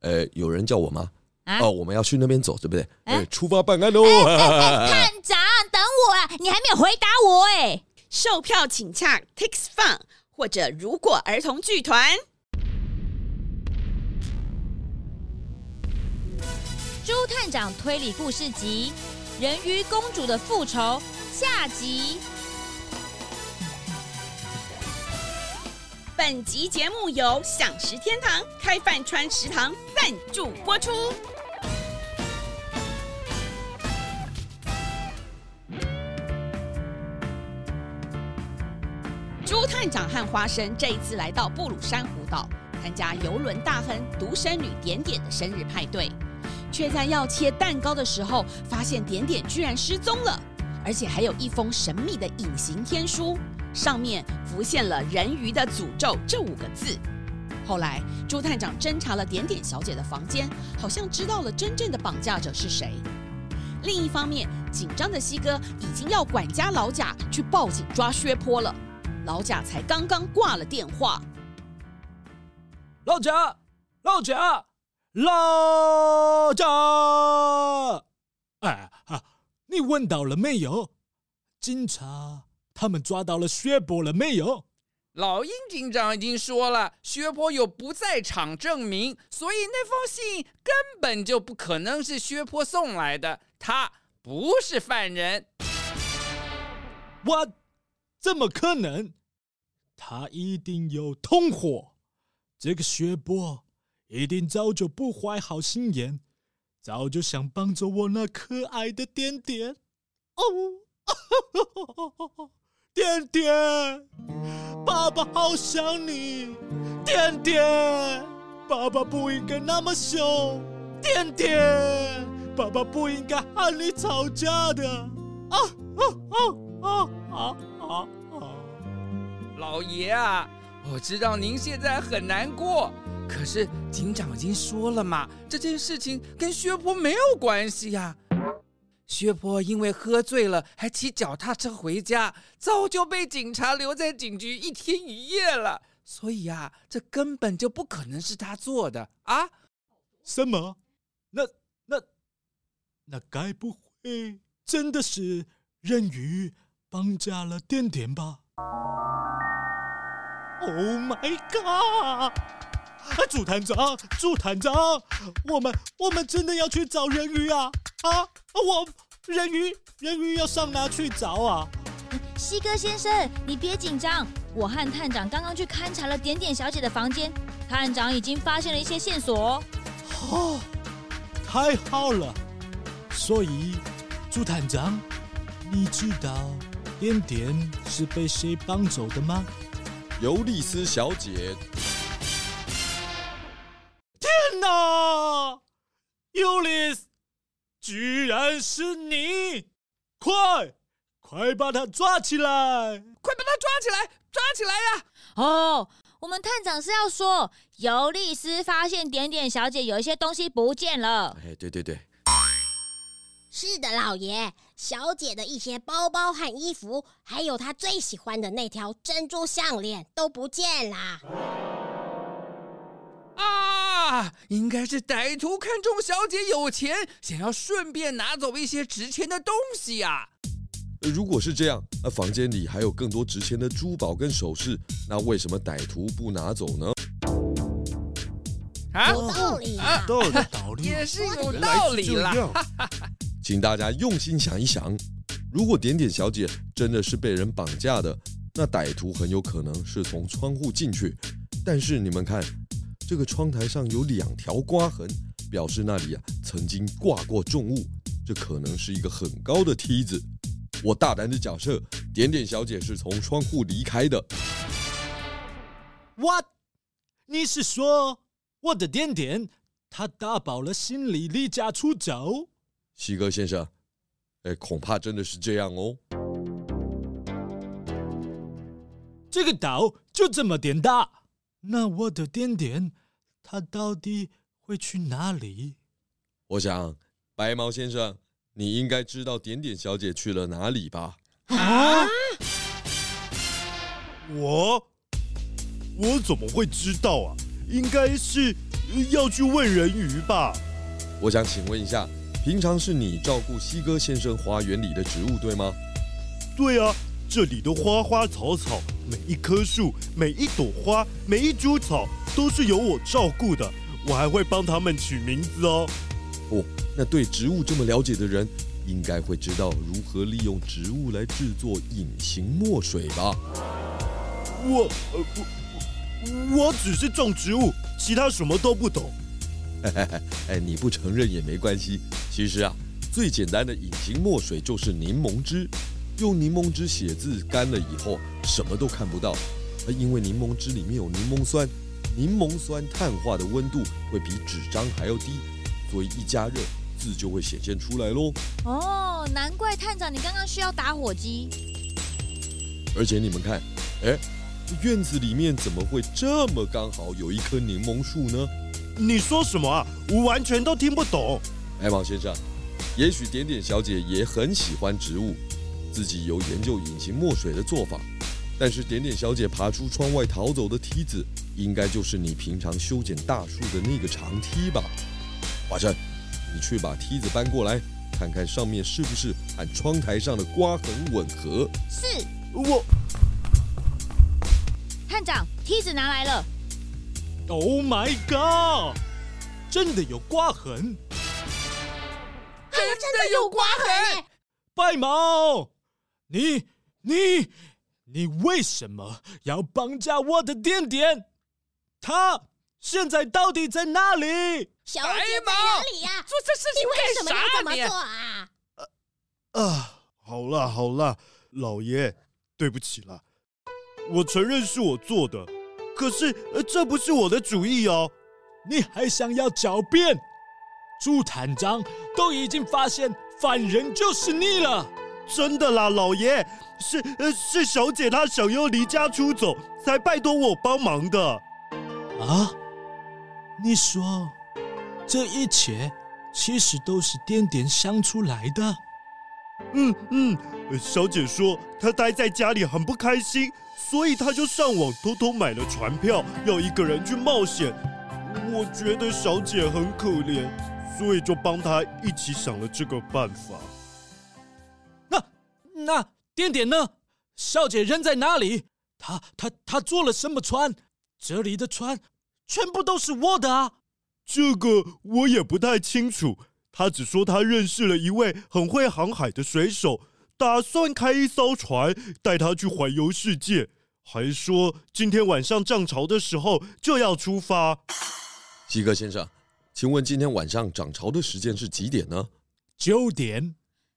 呃，有人叫我吗？啊、哦，我们要去那边走，对不对？哎、呃，出发办案喽！哎哎哎、探长，等我啊！你还没有回答我哎。售票请洽 Tix Fun 或者如果儿童剧团。朱探长推理故事集《人鱼公主的复仇》下集。本集节目由享食天堂开饭川食堂赞助播出。朱探长和花生这一次来到布鲁珊瑚岛，参加邮轮大亨独生女点点的生日派对，却在要切蛋糕的时候，发现点点居然失踪了，而且还有一封神秘的隐形天书。上面浮现了“人鱼的诅咒”这五个字。后来，朱探长侦查了点点小姐的房间，好像知道了真正的绑架者是谁。另一方面，紧张的西哥已经要管家老贾去报警抓薛坡了。老贾才刚刚挂了电话。老贾，老贾，老贾！哎啊，你问到了没有？警察。他们抓到了薛波了没有？老鹰警长已经说了，薛坡有不在场证明，所以那封信根本就不可能是薛坡送来的，他不是犯人。我怎么可能？他一定有同伙。这个薛波一定早就不怀好心眼，早就想帮着我那可爱的点点。哦。点点，爸爸好想你。点点，爸爸不应该那么凶。点点，爸爸不应该和你吵架的。啊啊啊啊啊啊啊！老爷啊，我知道您现在很难过，可是警长已经说了嘛，这件事情跟薛婆没有关系呀。薛坡因为喝醉了，还骑脚踏车回家，早就被警察留在警局一天一夜了。所以啊，这根本就不可能是他做的啊！什么？那那那该不会真的是任鱼绑架了点点吧？Oh my god！猪探长，猪探长，我们我们真的要去找人鱼啊！啊，我人鱼人鱼要上哪去找啊？西哥先生，你别紧张，我和探长刚刚去勘察了点点小姐的房间，探长已经发现了一些线索。哦，太好了！所以，朱探长，你知道点点是被谁绑走的吗？尤莉丝小姐。天哪，尤莉丝，居然是你！快，快把他抓起来！快把他抓起来！抓起来呀！哦，我们探长是要说，尤利斯发现点点小姐有一些东西不见了。哎，对对对，是的，老爷，小姐的一些包包和衣服，还有她最喜欢的那条珍珠项链都不见了。啊，应该是歹徒看中小姐有钱，想要顺便拿走一些值钱的东西呀。如果是这样，那房间里还有更多值钱的珠宝跟首饰，那为什么歹徒不拿走呢？啊，有道理啊，道理，道理也是有道理啦。其 请大家用心想一想，如果点点小姐真的是被人绑架的，那歹徒很有可能是从窗户进去。但是你们看，这个窗台上有两条刮痕，表示那里啊曾经挂过重物，这可能是一个很高的梯子。我大胆的假设，点点小姐是从窗户离开的。What？你是说我的点点他打包了行李离家出走？西哥先生，哎，恐怕真的是这样哦。这个岛就这么点大，那我的点点他到底会去哪里？我想，白毛先生，你应该知道点点小姐去了哪里吧？啊？我我怎么会知道啊？应该是要去问人鱼吧？我想请问一下，平常是你照顾西哥先生花园里的植物，对吗？对啊，这里的花花草草，每一棵树、每一朵花、每一株草，都是由我照顾的。我还会帮他们取名字哦。哦，那对植物这么了解的人，应该会知道如何利用植物来制作隐形墨水吧？我呃我我只是种植物，其他什么都不懂。哎，你不承认也没关系。其实啊，最简单的隐形墨水就是柠檬汁。用柠檬汁写字，干了以后什么都看不到。因为柠檬汁里面有柠檬酸，柠檬酸碳化的温度会比纸张还要低，所以一加热，字就会显现出来喽。哦，难怪探长你刚刚需要打火机。而且你们看，哎，院子里面怎么会这么刚好有一棵柠檬树呢？你说什么啊？我完全都听不懂。艾毛先生，也许点点小姐也很喜欢植物，自己有研究隐形墨水的做法。但是点点小姐爬出窗外逃走的梯子，应该就是你平常修剪大树的那个长梯吧？华生，你去把梯子搬过来，看看上面是不是和窗台上的刮痕吻合。是。我。探长，梯子拿来了。Oh my god！真的有刮痕，真的有刮痕！白毛，你你你为什么要绑架我的点点？他现在到底在哪里？小姐在哪里呀？做这事情干啥？你为什么要这么做啊？啊，好了好了，老爷，对不起了，我承认是我做的。可是呃，这不是我的主意哦！你还想要狡辩？朱坦章都已经发现犯人就是你了。真的啦，老爷，是呃是小姐她想要离家出走，才拜托我帮忙的。啊？你说这一切其实都是点点想出来的？嗯嗯，小姐说她待在家里很不开心。所以她就上网偷偷买了船票，要一个人去冒险。我觉得小姐很可怜，所以就帮她一起想了这个办法。那那点点呢？小姐人在哪里？她她她坐了什么船？这里的船全部都是我的啊！这个我也不太清楚。他只说他认识了一位很会航海的水手。打算开一艘船带他去环游世界，还说今天晚上涨潮的时候就要出发。西格先生，请问今天晚上涨潮的时间是几点呢？九点。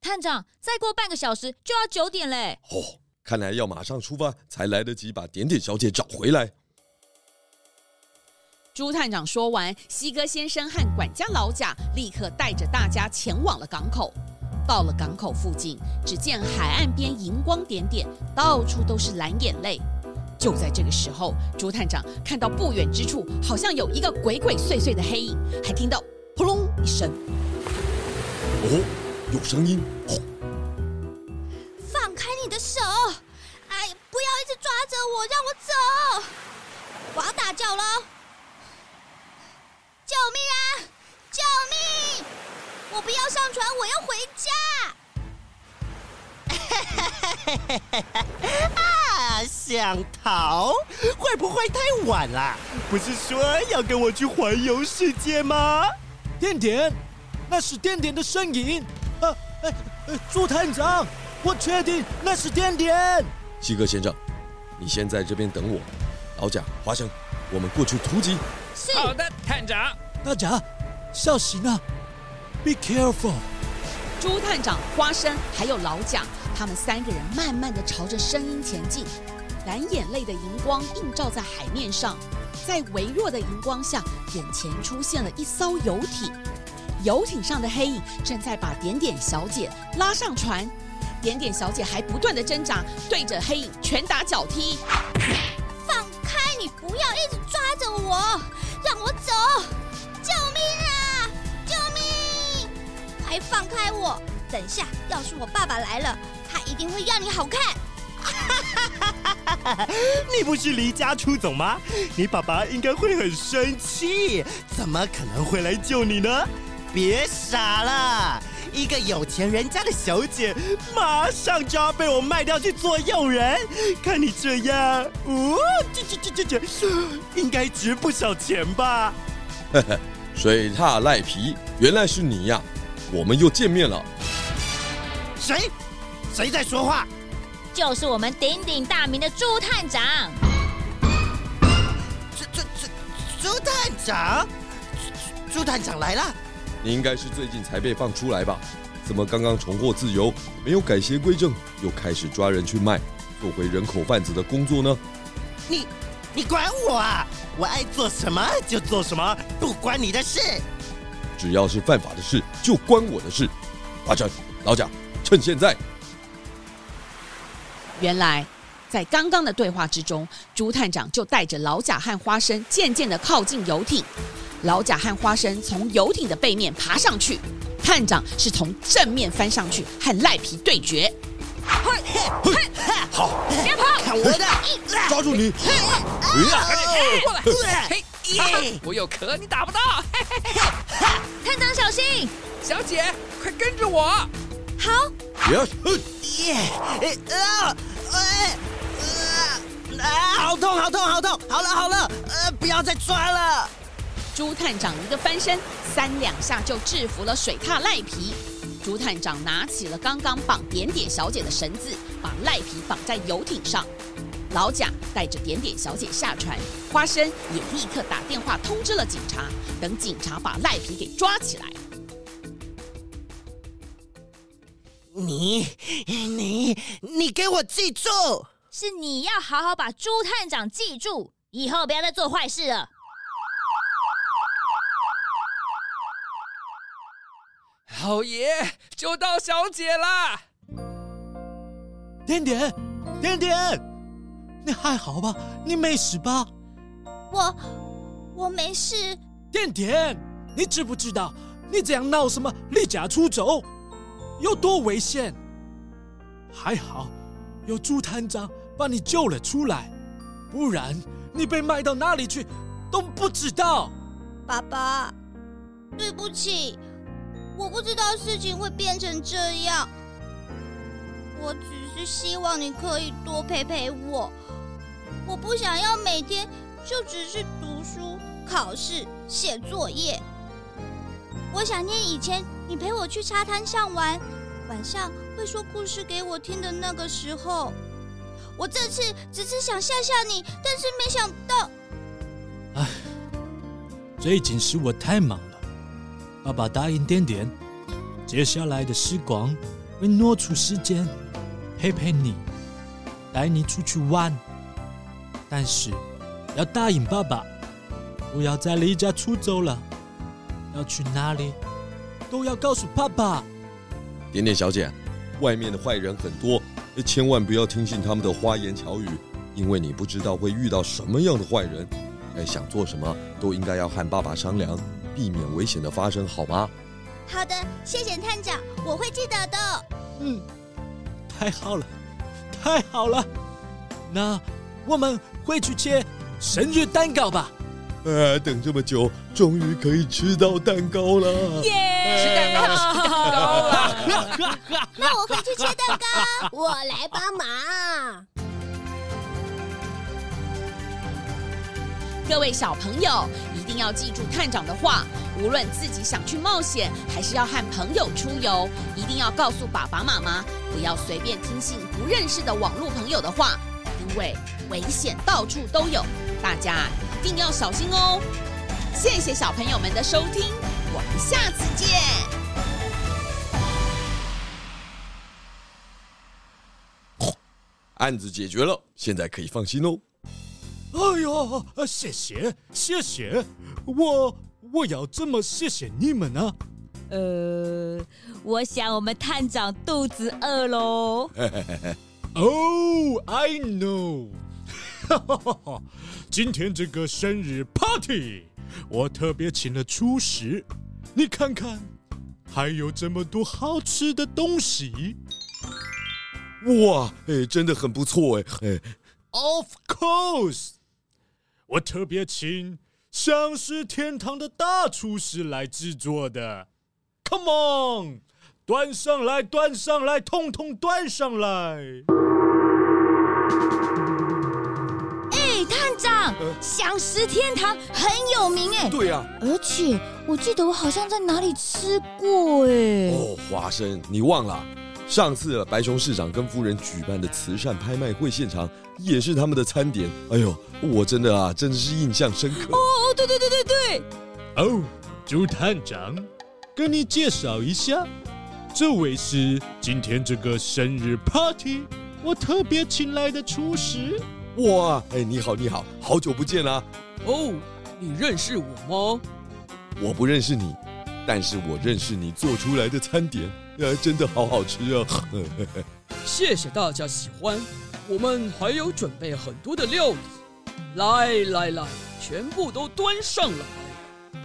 探长，再过半个小时就要九点嘞。哦，看来要马上出发才来得及把点点小姐找回来。猪探长说完，西哥先生和管家老贾立刻带着大家前往了港口。到了港口附近，只见海岸边银光点点，到处都是蓝眼泪。就在这个时候，朱探长看到不远之处好像有一个鬼鬼祟祟的黑影，还听到“扑隆”一声。哦，有声音！哦，放开你的手！哎，不要一直抓着我，让我走！我要大叫了！救命啊！救命！我不要上船，我要回家。啊，想逃？会不会太晚了？不是说要跟我去环游世界吗？点点，那是点点的声音。呃，呃，猪探长，我确定那是点点。西哥先生，你先在这边等我。老贾、华生，我们过去突击。是。好的，探长。大家小心啊！Be careful。朱探长、花生还有老贾，他们三个人慢慢的朝着声音前进。蓝眼泪的荧光映照在海面上，在微弱的荧光下，眼前出现了一艘游艇。游艇上的黑影正在把点点小姐拉上船，点点小姐还不断的挣扎，对着黑影拳打脚踢。放开！你不要一直抓着我，让我走！救命啊！救命！快放开我！等下，要是我爸爸来了，他一定会要你好看。你不是离家出走吗？你爸爸应该会很生气，怎么可能会来救你呢？别傻了，一个有钱人家的小姐，马上就要被我卖掉去做佣人。看你这样，哦，这这这这这，应该值不少钱吧？呵呵，水獭赖皮，原来是你呀！我们又见面了。谁？谁在说话？就是我们鼎鼎大名的朱探长。朱朱朱朱探长，猪猪探长来了。你应该是最近才被放出来吧？怎么刚刚重获自由，没有改邪归正，又开始抓人去卖，做回人口贩子的工作呢？你，你管我啊！我爱做什么就做什么，不关你的事。只要是犯法的事，就关我的事。阿成，老贾，趁现在。原来，在刚刚的对话之中，朱探长就带着老贾和花生渐渐的靠近游艇。老贾和花生从游艇的背面爬上去，探长是从正面翻上去和赖皮对决。嘿，嘿，好，别跑，看我的，抓住你！快点过来！嘿，耶！我有壳，你打不到。探长小心！小姐，快跟着我。好。别！耶！啊！哎！啊！好痛，好痛，好痛！好了，好了，呃，不要再抓了。猪探长一个翻身，三两下就制服了水獭赖皮。朱探长拿起了刚刚绑点点小姐的绳子，把赖皮绑在游艇上。老贾带着点点小姐下船，花生也立刻打电话通知了警察，等警察把赖皮给抓起来。你、你、你给我记住！是你要好好把朱探长记住，以后不要再做坏事了。老爷，就到小姐啦！点点，点点，你还好吧？你没事吧？我，我没事。点点，你知不知道你这样闹什么离家出走有多危险？还好有朱探长把你救了出来，不然你被卖到哪里去都不知道。爸爸，对不起。我不知道事情会变成这样，我只是希望你可以多陪陪我。我不想要每天就只是读书、考试、写作业。我想念以前你陪我去沙滩上玩，晚上会说故事给我听的那个时候。我这次只是想吓吓你，但是没想到……唉，最近是我太忙了。爸爸答应点点，接下来的时光会挪出时间陪陪你，带你出去玩。但是要答应爸爸，不要再离家出走了。要去哪里，都要告诉爸爸。点点小姐，外面的坏人很多，千万不要听信他们的花言巧语，因为你不知道会遇到什么样的坏人。哎，想做什么都应该要和爸爸商量。避免危险的发生，好吗？好的，谢谢探长，我会记得的。嗯，太好了，太好了。那我们回去切生日蛋糕吧。呃，等这么久，终于可以吃到蛋糕了。耶！Yeah! 吃蛋糕，吃蛋糕了。那我回去切蛋糕，我来帮忙。各位小朋友一定要记住探长的话，无论自己想去冒险，还是要和朋友出游，一定要告诉爸爸妈妈，不要随便听信不认识的网络朋友的话，因为危险到处都有，大家一定要小心哦。谢谢小朋友们的收听，我们下次见。案子解决了，现在可以放心喽。哎呀，谢谢谢谢，我我要怎么谢谢你们呢？呃，我想我们探长肚子饿喽。哦，I know。今天这个生日 party，我特别请了厨师，你看看，还有这么多好吃的东西。哇，哎，真的很不错哎哎。Of course，我特别请饗食天堂的大厨师来制作的。Come on，端上来，端上来，通通端上来。哎，探长，饗食天堂很有名哎。对呀。而且我记得我好像在哪里吃过哎。哦，花生，你忘了？上次白熊市长跟夫人举办的慈善拍卖会现场，也是他们的餐点。哎呦，我真的啊，真的是印象深刻。哦，对对对对对。哦，朱探长，跟你介绍一下，这位是今天这个生日 party 我特别请来的厨师。哇，哎，你好，你好，好久不见啊。哦，你认识我吗？我不认识你，但是我认识你做出来的餐点。呃，真的好好吃啊！谢谢大家喜欢，我们还有准备很多的料理，来来来，全部都端上来。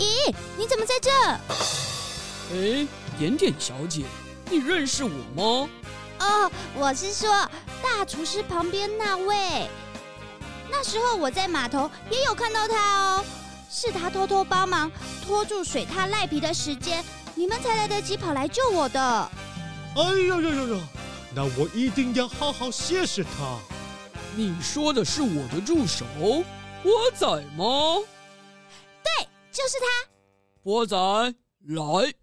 咦，你怎么在这？哎，点点小姐，你认识我吗？哦，我是说大厨师旁边那位。那时候我在码头也有看到他哦，是他偷偷帮忙拖住水獭赖皮的时间。你们才来得及跑来救我的。哎呦呦呦呦！那我一定要好好谢谢他。你说的是我的助手波仔吗？对，就是他。波仔，来。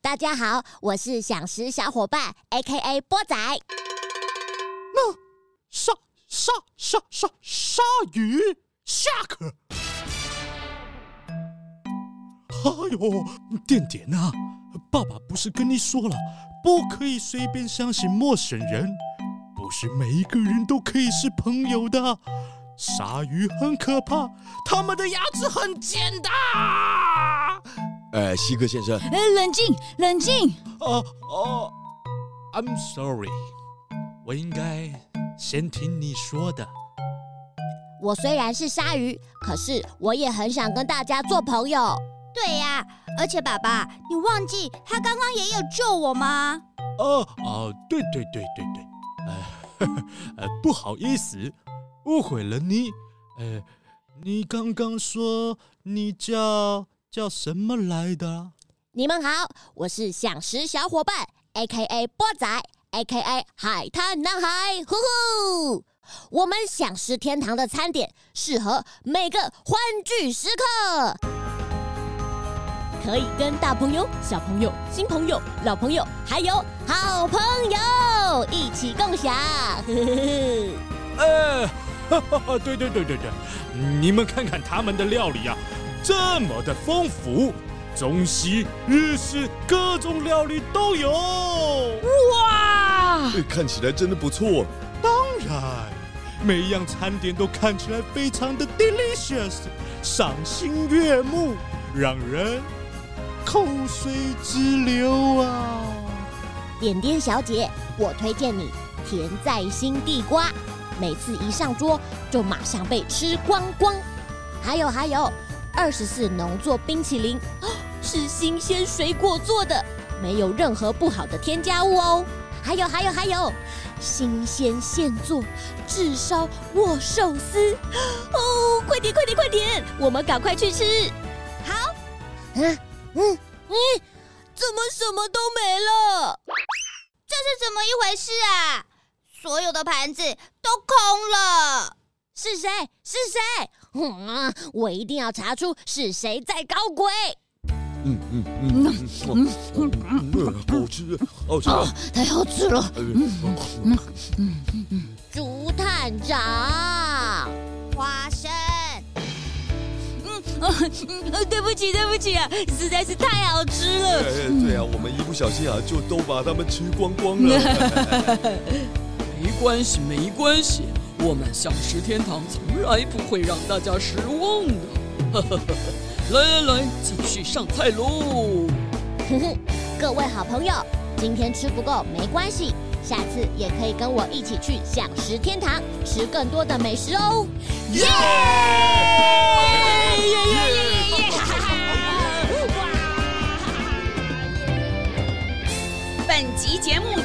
大家好，我是想食小伙伴，A.K.A. 波仔。那鲨鲨鲨鲨鲨鱼下课。哎呦，点点啊！爸爸不是跟你说了，不可以随便相信陌生人，不是每一个人都可以是朋友的。鲨鱼很可怕，它们的牙齿很尖的。哎，希格先生，哎，冷静，冷静。哦哦，I'm sorry，我应该先听你说的。我虽然是鲨鱼，可是我也很想跟大家做朋友。对呀，而且爸爸，你忘记他刚刚也有救我吗？哦哦，对对对对对，呃，不好意思，误会了你。呃，你刚刚说你叫叫什么来的？你们好，我是想食小伙伴，A.K.A. 波仔，A.K.A. 海滩男孩，呼呼！我们想食天堂的餐点适合每个欢聚时刻。可以跟大朋友、小朋友、新朋友、老朋友，还有好朋友一起共享。呃，哈哈哈，对对对对对，你们看看他们的料理啊，这么的丰富，中西日式各种料理都有。哇，看起来真的不错。当然，每一样餐点都看起来非常的 delicious，赏心悦目，让人。口水直流啊！点点小姐，我推荐你甜在心地瓜，每次一上桌就马上被吃光光。还有还有，二十四农作冰淇淋，是新鲜水果做的，没有任何不好的添加物哦。还有还有还有，新鲜现做炙烧握寿司，哦，快点快点快点，我们赶快去吃。好，嗯。嗯，你怎么什么都没了？这是怎么一回事啊？所有的盘子都空了。是谁？是谁？嗯，我一定要查出是谁在搞鬼。嗯嗯嗯嗯嗯，好吃，好吃，太好吃了。嗯嗯嗯嗯，猪探长，花生。嗯嗯，对不起对不起啊，实在是太好吃了。对啊，我们一不小心啊，就都把它们吃光光了。没关系没关系，我们想食天堂从来不会让大家失望的。来来来，继续上菜喽！哼哼，各位好朋友，今天吃不够没关系，下次也可以跟我一起去饗食天堂，吃更多的美食哦！耶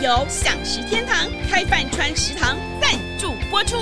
由享食天堂开饭川食堂赞助播出。